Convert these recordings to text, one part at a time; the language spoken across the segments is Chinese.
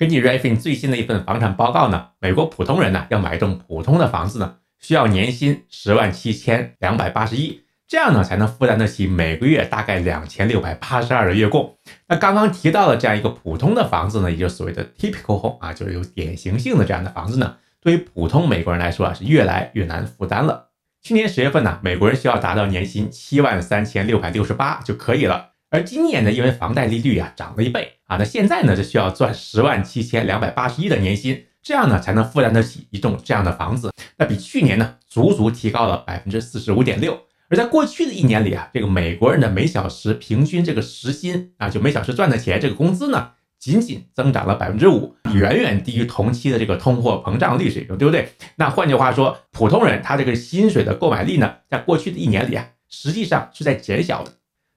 根据 Refin 最新的一份房产报告呢，美国普通人呢要买一栋普通的房子呢，需要年薪十万七千两百八十一，这样呢才能负担得起每个月大概两千六百八十二的月供。那刚刚提到的这样一个普通的房子呢，也就是所谓的 typical home 啊，就是有典型性的这样的房子呢，对于普通美国人来说啊，是越来越难负担了。去年十月份呢，美国人需要达到年薪七万三千六百六十八就可以了。而今年呢，因为房贷利率啊涨了一倍啊，那现在呢就需要赚十万七千两百八十一的年薪，这样呢才能负担得起一栋这样的房子。那比去年呢足足提高了百分之四十五点六。而在过去的一年里啊，这个美国人的每小时平均这个时薪啊，就每小时赚的钱，这个工资呢，仅仅增长了百分之五，远远低于同期的这个通货膨胀率水平，对不对？那换句话说，普通人他这个薪水的购买力呢，在过去的一年里啊，实际上是在减小的。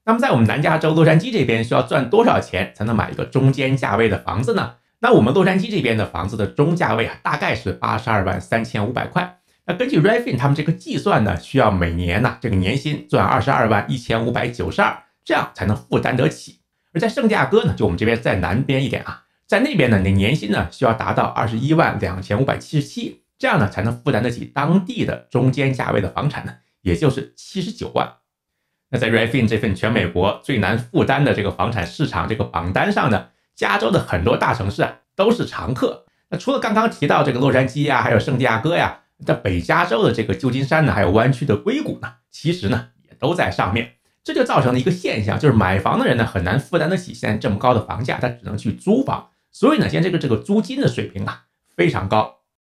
那么在我们南加州洛杉矶这边，需要赚多少钱才能买一个中间价位的房子呢？那我们洛杉矶这边的房子的中价位啊，大概是八十二万三千五百块。那根据 Refin 他们这个计算呢，需要每年呢这个年薪赚二十二万一千五百九十二，这样才能负担得起。而在圣地亚哥呢，就我们这边在南边一点啊，在那边呢，你年薪呢需要达到二十一万两千五百七十七，这样呢才能负担得起当地的中间价位的房产呢，也就是七十九万。那在 Refin 这份全美国最难负担的这个房产市场这个榜单上呢，加州的很多大城市啊都是常客。那除了刚刚提到这个洛杉矶呀，还有圣地亚哥呀，在北加州的这个旧金山呢，还有湾区的硅谷呢，其实呢也都在上面。这就造成了一个现象，就是买房的人呢很难负担得起现在这么高的房价，他只能去租房。所以呢，现在这个这个租金的水平啊非常高。